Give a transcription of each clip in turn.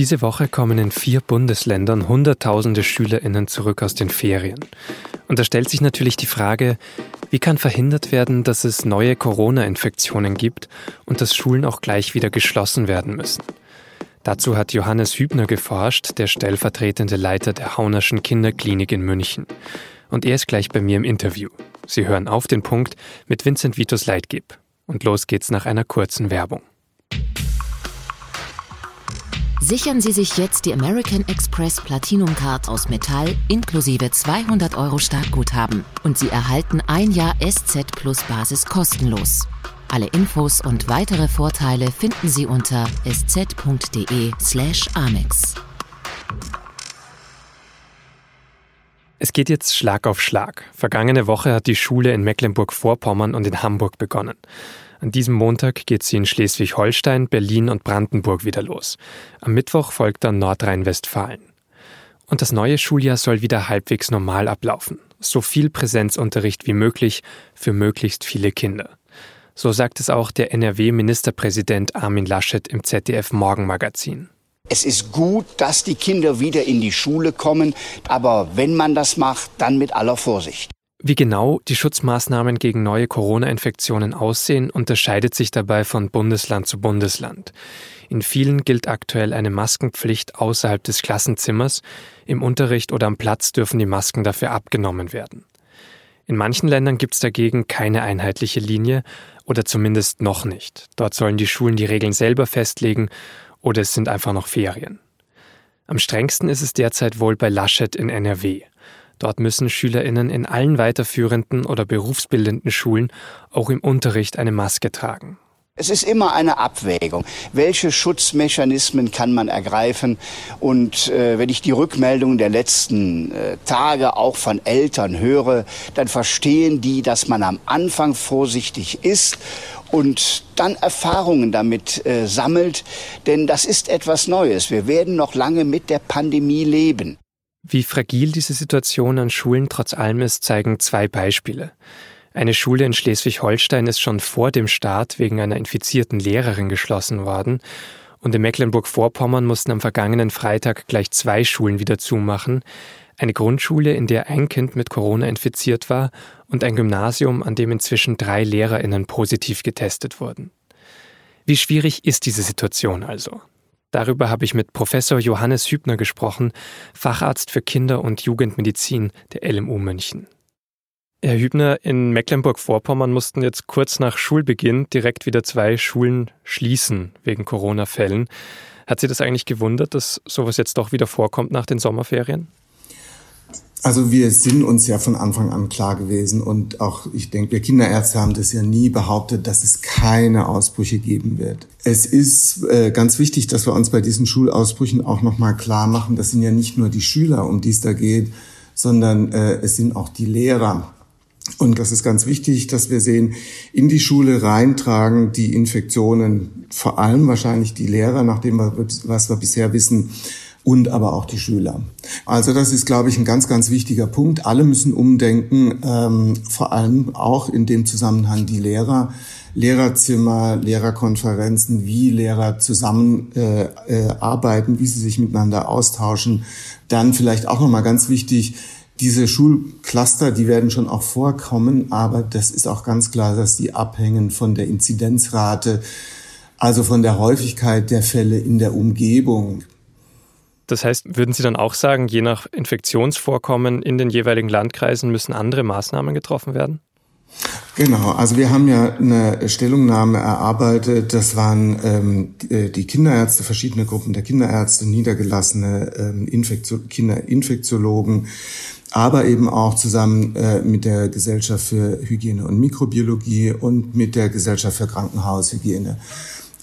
Diese Woche kommen in vier Bundesländern Hunderttausende Schülerinnen zurück aus den Ferien. Und da stellt sich natürlich die Frage, wie kann verhindert werden, dass es neue Corona-Infektionen gibt und dass Schulen auch gleich wieder geschlossen werden müssen? Dazu hat Johannes Hübner geforscht, der stellvertretende Leiter der Haunerschen Kinderklinik in München. Und er ist gleich bei mir im Interview. Sie hören auf den Punkt mit Vincent Vitus Leitgeb. Und los geht's nach einer kurzen Werbung. Sichern Sie sich jetzt die American Express Platinum Card aus Metall inklusive 200 Euro Startguthaben und Sie erhalten ein Jahr SZ Plus Basis kostenlos. Alle Infos und weitere Vorteile finden Sie unter sz.de/amex. Es geht jetzt Schlag auf Schlag. Vergangene Woche hat die Schule in Mecklenburg-Vorpommern und in Hamburg begonnen. An diesem Montag geht sie in Schleswig-Holstein, Berlin und Brandenburg wieder los. Am Mittwoch folgt dann Nordrhein-Westfalen. Und das neue Schuljahr soll wieder halbwegs normal ablaufen. So viel Präsenzunterricht wie möglich für möglichst viele Kinder. So sagt es auch der NRW-Ministerpräsident Armin Laschet im ZDF Morgenmagazin. Es ist gut, dass die Kinder wieder in die Schule kommen, aber wenn man das macht, dann mit aller Vorsicht. Wie genau die Schutzmaßnahmen gegen neue Corona-Infektionen aussehen, unterscheidet sich dabei von Bundesland zu Bundesland. In vielen gilt aktuell eine Maskenpflicht außerhalb des Klassenzimmers. Im Unterricht oder am Platz dürfen die Masken dafür abgenommen werden. In manchen Ländern gibt es dagegen keine einheitliche Linie oder zumindest noch nicht. Dort sollen die Schulen die Regeln selber festlegen oder es sind einfach noch Ferien. Am strengsten ist es derzeit wohl bei Laschet in NRW. Dort müssen Schülerinnen in allen weiterführenden oder berufsbildenden Schulen auch im Unterricht eine Maske tragen. Es ist immer eine Abwägung. Welche Schutzmechanismen kann man ergreifen? Und äh, wenn ich die Rückmeldungen der letzten äh, Tage auch von Eltern höre, dann verstehen die, dass man am Anfang vorsichtig ist und dann Erfahrungen damit äh, sammelt. Denn das ist etwas Neues. Wir werden noch lange mit der Pandemie leben. Wie fragil diese Situation an Schulen trotz allem ist, zeigen zwei Beispiele. Eine Schule in Schleswig-Holstein ist schon vor dem Start wegen einer infizierten Lehrerin geschlossen worden. Und in Mecklenburg-Vorpommern mussten am vergangenen Freitag gleich zwei Schulen wieder zumachen. Eine Grundschule, in der ein Kind mit Corona infiziert war, und ein Gymnasium, an dem inzwischen drei LehrerInnen positiv getestet wurden. Wie schwierig ist diese Situation also? Darüber habe ich mit Professor Johannes Hübner gesprochen, Facharzt für Kinder- und Jugendmedizin der LMU München. Herr Hübner, in Mecklenburg-Vorpommern mussten jetzt kurz nach Schulbeginn direkt wieder zwei Schulen schließen wegen Corona-Fällen. Hat Sie das eigentlich gewundert, dass sowas jetzt doch wieder vorkommt nach den Sommerferien? Also wir sind uns ja von Anfang an klar gewesen und auch, ich denke, wir Kinderärzte haben das ja nie behauptet, dass es keine Ausbrüche geben wird. Es ist äh, ganz wichtig, dass wir uns bei diesen Schulausbrüchen auch nochmal klar machen, das sind ja nicht nur die Schüler, um die es da geht, sondern äh, es sind auch die Lehrer. Und das ist ganz wichtig, dass wir sehen, in die Schule reintragen die Infektionen, vor allem wahrscheinlich die Lehrer, nachdem wir, was wir bisher wissen, und aber auch die Schüler. Also das ist, glaube ich, ein ganz, ganz wichtiger Punkt. Alle müssen umdenken, ähm, vor allem auch in dem Zusammenhang die Lehrer. Lehrerzimmer, Lehrerkonferenzen, wie Lehrer zusammen äh, äh, arbeiten, wie sie sich miteinander austauschen. Dann vielleicht auch nochmal ganz wichtig, diese Schulcluster, die werden schon auch vorkommen, aber das ist auch ganz klar, dass die abhängen von der Inzidenzrate, also von der Häufigkeit der Fälle in der Umgebung. Das heißt, würden Sie dann auch sagen, je nach Infektionsvorkommen in den jeweiligen Landkreisen müssen andere Maßnahmen getroffen werden? Genau, also wir haben ja eine Stellungnahme erarbeitet. Das waren ähm, die Kinderärzte, verschiedene Gruppen der Kinderärzte, niedergelassene ähm, Infektio Kinderinfektiologen, aber eben auch zusammen äh, mit der Gesellschaft für Hygiene und Mikrobiologie und mit der Gesellschaft für Krankenhaushygiene.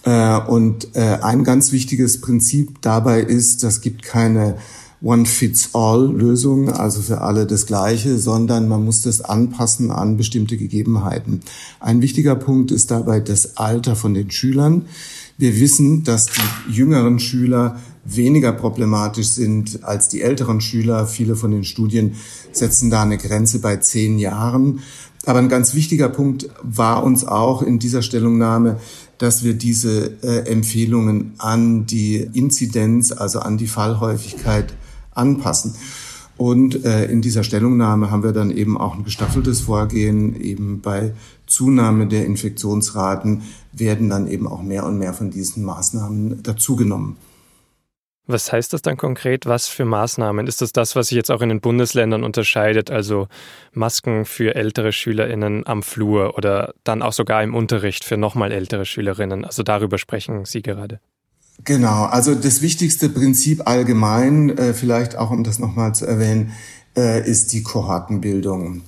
Äh, und äh, ein ganz wichtiges Prinzip dabei ist, das gibt keine One-Fits-All-Lösung, also für alle das Gleiche, sondern man muss das anpassen an bestimmte Gegebenheiten. Ein wichtiger Punkt ist dabei das Alter von den Schülern. Wir wissen, dass die jüngeren Schüler weniger problematisch sind als die älteren Schüler. Viele von den Studien setzen da eine Grenze bei zehn Jahren. Aber ein ganz wichtiger Punkt war uns auch in dieser Stellungnahme, dass wir diese äh, Empfehlungen an die Inzidenz, also an die Fallhäufigkeit anpassen. Und äh, in dieser Stellungnahme haben wir dann eben auch ein gestaffeltes Vorgehen. Eben bei Zunahme der Infektionsraten werden dann eben auch mehr und mehr von diesen Maßnahmen dazugenommen. Was heißt das dann konkret? Was für Maßnahmen? Ist das das, was sich jetzt auch in den Bundesländern unterscheidet? Also Masken für ältere SchülerInnen am Flur oder dann auch sogar im Unterricht für nochmal ältere Schülerinnen? Also darüber sprechen Sie gerade. Genau, also das wichtigste Prinzip allgemein, äh, vielleicht auch um das nochmal zu erwähnen, äh, ist die Kohortenbildung.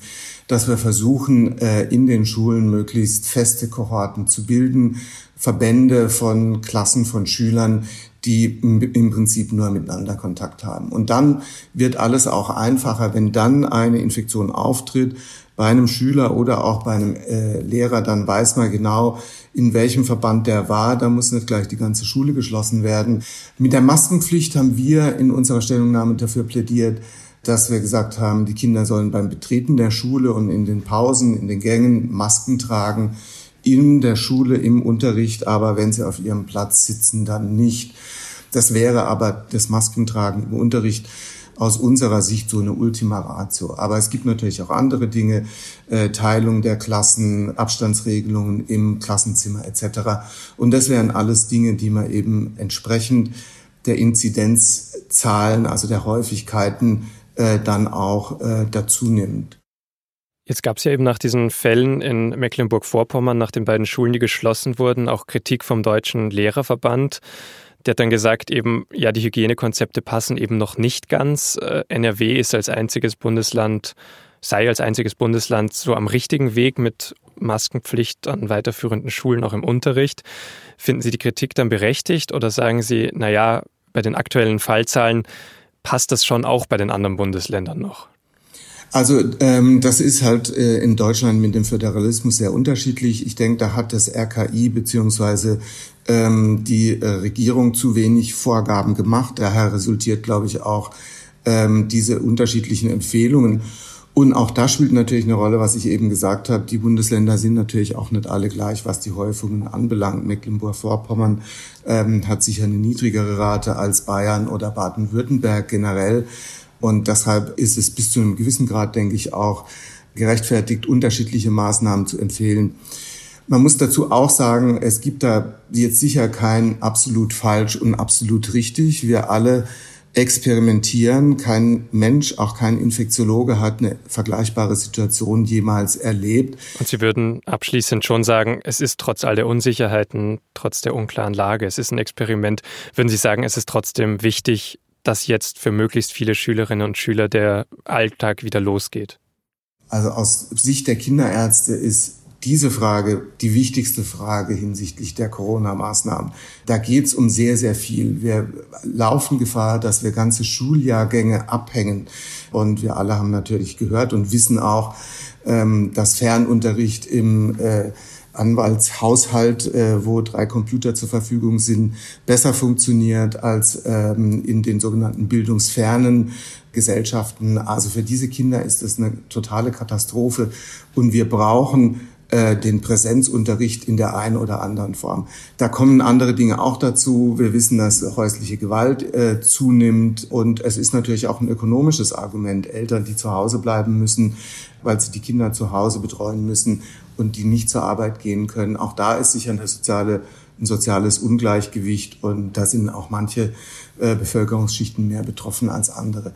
Dass wir versuchen, äh, in den Schulen möglichst feste Kohorten zu bilden, Verbände von Klassen von Schülern, die im Prinzip nur miteinander Kontakt haben. Und dann wird alles auch einfacher, wenn dann eine Infektion auftritt bei einem Schüler oder auch bei einem äh, Lehrer, dann weiß man genau, in welchem Verband der war. Da muss nicht gleich die ganze Schule geschlossen werden. Mit der Maskenpflicht haben wir in unserer Stellungnahme dafür plädiert, dass wir gesagt haben, die Kinder sollen beim Betreten der Schule und in den Pausen, in den Gängen Masken tragen in der Schule, im Unterricht, aber wenn sie auf ihrem Platz sitzen, dann nicht. Das wäre aber das Maskentragen im Unterricht aus unserer Sicht so eine Ultima Ratio. Aber es gibt natürlich auch andere Dinge, äh, Teilung der Klassen, Abstandsregelungen im Klassenzimmer etc. Und das wären alles Dinge, die man eben entsprechend der Inzidenzzahlen, also der Häufigkeiten, äh, dann auch äh, dazu nimmt. Jetzt gab es ja eben nach diesen Fällen in Mecklenburg-Vorpommern, nach den beiden Schulen, die geschlossen wurden, auch Kritik vom Deutschen Lehrerverband. Der hat dann gesagt, eben, ja, die Hygienekonzepte passen eben noch nicht ganz. Äh, NRW ist als einziges Bundesland, sei als einziges Bundesland so am richtigen Weg mit Maskenpflicht an weiterführenden Schulen auch im Unterricht. Finden Sie die Kritik dann berechtigt oder sagen Sie, naja, bei den aktuellen Fallzahlen passt das schon auch bei den anderen Bundesländern noch? Also ähm, das ist halt äh, in Deutschland mit dem Föderalismus sehr unterschiedlich. Ich denke, da hat das RKI beziehungsweise ähm, die äh, Regierung zu wenig Vorgaben gemacht. Daher resultiert, glaube ich, auch ähm, diese unterschiedlichen Empfehlungen. Und auch da spielt natürlich eine Rolle, was ich eben gesagt habe. Die Bundesländer sind natürlich auch nicht alle gleich, was die Häufungen anbelangt. Mecklenburg-Vorpommern ähm, hat sicher eine niedrigere Rate als Bayern oder Baden-Württemberg generell. Und deshalb ist es bis zu einem gewissen Grad, denke ich, auch gerechtfertigt, unterschiedliche Maßnahmen zu empfehlen. Man muss dazu auch sagen, es gibt da jetzt sicher kein absolut falsch und absolut richtig. Wir alle experimentieren. Kein Mensch, auch kein Infektiologe hat eine vergleichbare Situation jemals erlebt. Und Sie würden abschließend schon sagen, es ist trotz all der Unsicherheiten, trotz der unklaren Lage, es ist ein Experiment. Würden Sie sagen, es ist trotzdem wichtig, dass jetzt für möglichst viele Schülerinnen und Schüler der Alltag wieder losgeht? Also aus Sicht der Kinderärzte ist diese Frage die wichtigste Frage hinsichtlich der Corona-Maßnahmen. Da geht es um sehr, sehr viel. Wir laufen Gefahr, dass wir ganze Schuljahrgänge abhängen. Und wir alle haben natürlich gehört und wissen auch, ähm, dass Fernunterricht im äh, Anwaltshaushalt, äh, wo drei Computer zur Verfügung sind, besser funktioniert als ähm, in den sogenannten bildungsfernen Gesellschaften. Also für diese Kinder ist das eine totale Katastrophe und wir brauchen äh, den Präsenzunterricht in der einen oder anderen Form. Da kommen andere Dinge auch dazu. Wir wissen, dass häusliche Gewalt äh, zunimmt und es ist natürlich auch ein ökonomisches Argument. Eltern, die zu Hause bleiben müssen, weil sie die Kinder zu Hause betreuen müssen und die nicht zur Arbeit gehen können. Auch da ist sicher eine soziale, ein soziales Ungleichgewicht und da sind auch manche äh, Bevölkerungsschichten mehr betroffen als andere.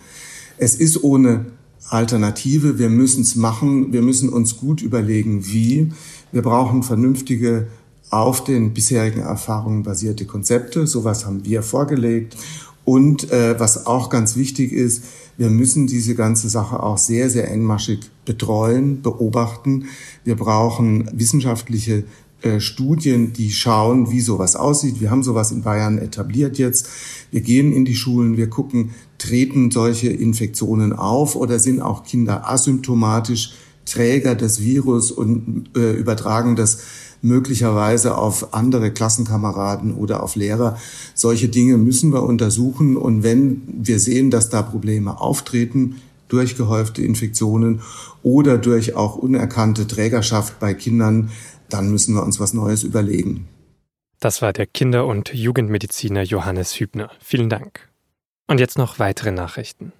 Es ist ohne Alternative. Wir müssen es machen. Wir müssen uns gut überlegen, wie. Wir brauchen vernünftige, auf den bisherigen Erfahrungen basierte Konzepte. Sowas haben wir vorgelegt. Und äh, was auch ganz wichtig ist, wir müssen diese ganze Sache auch sehr, sehr engmaschig betreuen, beobachten. Wir brauchen wissenschaftliche äh, Studien, die schauen, wie sowas aussieht. Wir haben sowas in Bayern etabliert jetzt. Wir gehen in die Schulen, wir gucken, treten solche Infektionen auf oder sind auch Kinder asymptomatisch Träger des Virus und äh, übertragen das möglicherweise auf andere Klassenkameraden oder auf Lehrer. Solche Dinge müssen wir untersuchen und wenn wir sehen, dass da Probleme auftreten, durch gehäufte Infektionen oder durch auch unerkannte Trägerschaft bei Kindern, dann müssen wir uns was Neues überlegen. Das war der Kinder- und Jugendmediziner Johannes Hübner. Vielen Dank. Und jetzt noch weitere Nachrichten.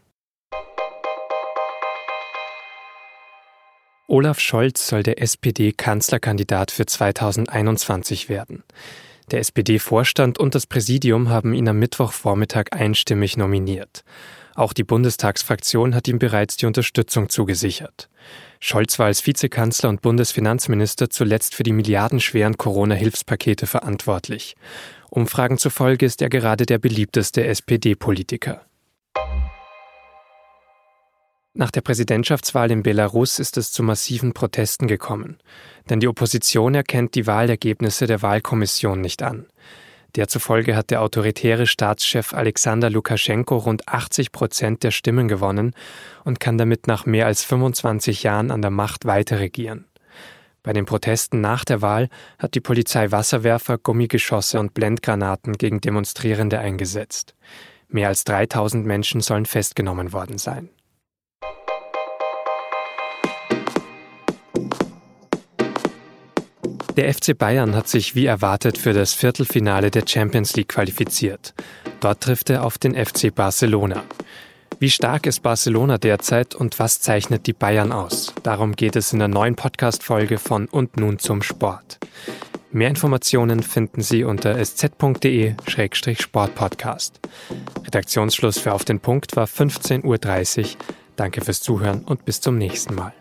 Olaf Scholz soll der SPD-Kanzlerkandidat für 2021 werden. Der SPD-Vorstand und das Präsidium haben ihn am Mittwochvormittag einstimmig nominiert. Auch die Bundestagsfraktion hat ihm bereits die Unterstützung zugesichert. Scholz war als Vizekanzler und Bundesfinanzminister zuletzt für die milliardenschweren Corona-Hilfspakete verantwortlich. Umfragen zufolge ist er gerade der beliebteste SPD-Politiker. Nach der Präsidentschaftswahl in Belarus ist es zu massiven Protesten gekommen, denn die Opposition erkennt die Wahlergebnisse der Wahlkommission nicht an. Der zufolge hat der autoritäre Staatschef Alexander Lukaschenko rund 80 Prozent der Stimmen gewonnen und kann damit nach mehr als 25 Jahren an der Macht weiter regieren. Bei den Protesten nach der Wahl hat die Polizei Wasserwerfer, Gummigeschosse und Blendgranaten gegen Demonstrierende eingesetzt. Mehr als 3000 Menschen sollen festgenommen worden sein. Der FC Bayern hat sich wie erwartet für das Viertelfinale der Champions League qualifiziert. Dort trifft er auf den FC Barcelona. Wie stark ist Barcelona derzeit und was zeichnet die Bayern aus? Darum geht es in der neuen Podcast-Folge von Und nun zum Sport. Mehr Informationen finden Sie unter sz.de-sportpodcast. Redaktionsschluss für Auf den Punkt war 15.30 Uhr. Danke fürs Zuhören und bis zum nächsten Mal.